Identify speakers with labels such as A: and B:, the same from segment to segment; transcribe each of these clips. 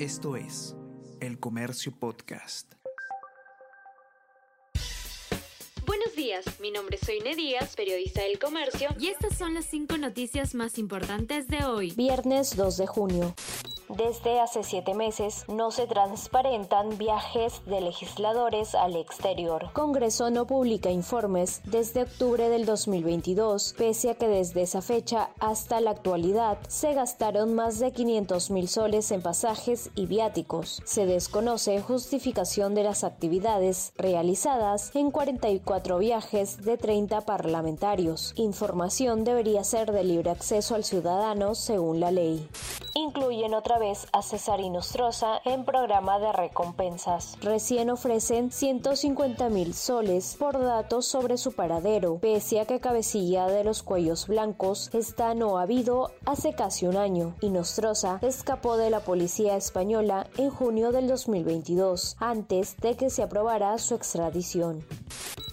A: Esto es El Comercio Podcast.
B: Buenos días, mi nombre es Soine Díaz, periodista del Comercio,
C: y estas son las cinco noticias más importantes de hoy.
D: Viernes 2 de junio. Desde hace siete meses no se transparentan viajes de legisladores al exterior. Congreso no publica informes desde octubre del 2022, pese a que desde esa fecha hasta la actualidad se gastaron más de 500 mil soles en pasajes y viáticos. Se desconoce justificación de las actividades realizadas en 44 viajes de 30 parlamentarios. Información debería ser de libre acceso al ciudadano según la ley. Incluyen otra vez a César Inostroza en programa de recompensas. Recién ofrecen 150 mil soles por datos sobre su paradero, pese a que cabecilla de los cuellos blancos está no habido hace casi un año. Inostroza escapó de la policía española en junio del 2022, antes de que se aprobara su extradición.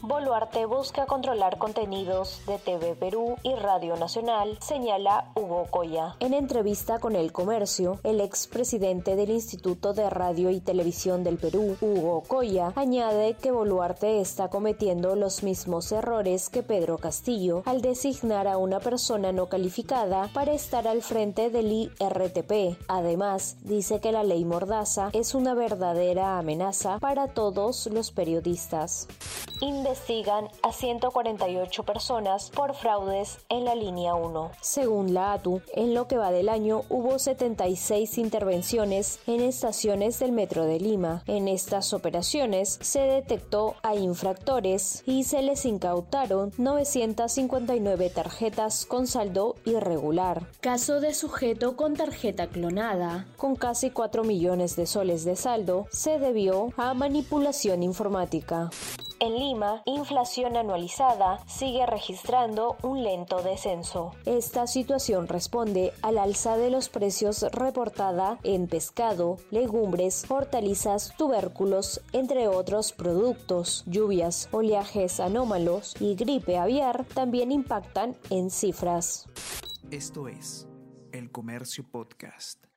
D: Boluarte busca controlar contenidos de TV Perú y Radio Nacional, señala Hugo Coya. En entrevista con El Comercio, el expresidente del Instituto de Radio y Televisión del Perú, Hugo Coya, añade que Boluarte está cometiendo los mismos errores que Pedro Castillo al designar a una persona no calificada para estar al frente del IRTP. Además, dice que la ley Mordaza es una verdadera amenaza para todos los periodistas investigan a 148 personas por fraudes en la línea 1. Según la ATU, en lo que va del año hubo 76 intervenciones en estaciones del Metro de Lima. En estas operaciones se detectó a infractores y se les incautaron 959 tarjetas con saldo irregular.
C: Caso de sujeto con tarjeta clonada.
D: Con casi 4 millones de soles de saldo, se debió a manipulación informática. En Lima, inflación anualizada sigue registrando un lento descenso. Esta situación responde al alza de los precios reportada en pescado, legumbres, hortalizas, tubérculos, entre otros productos. Lluvias, oleajes anómalos y gripe aviar también impactan en cifras.
A: Esto es El Comercio Podcast.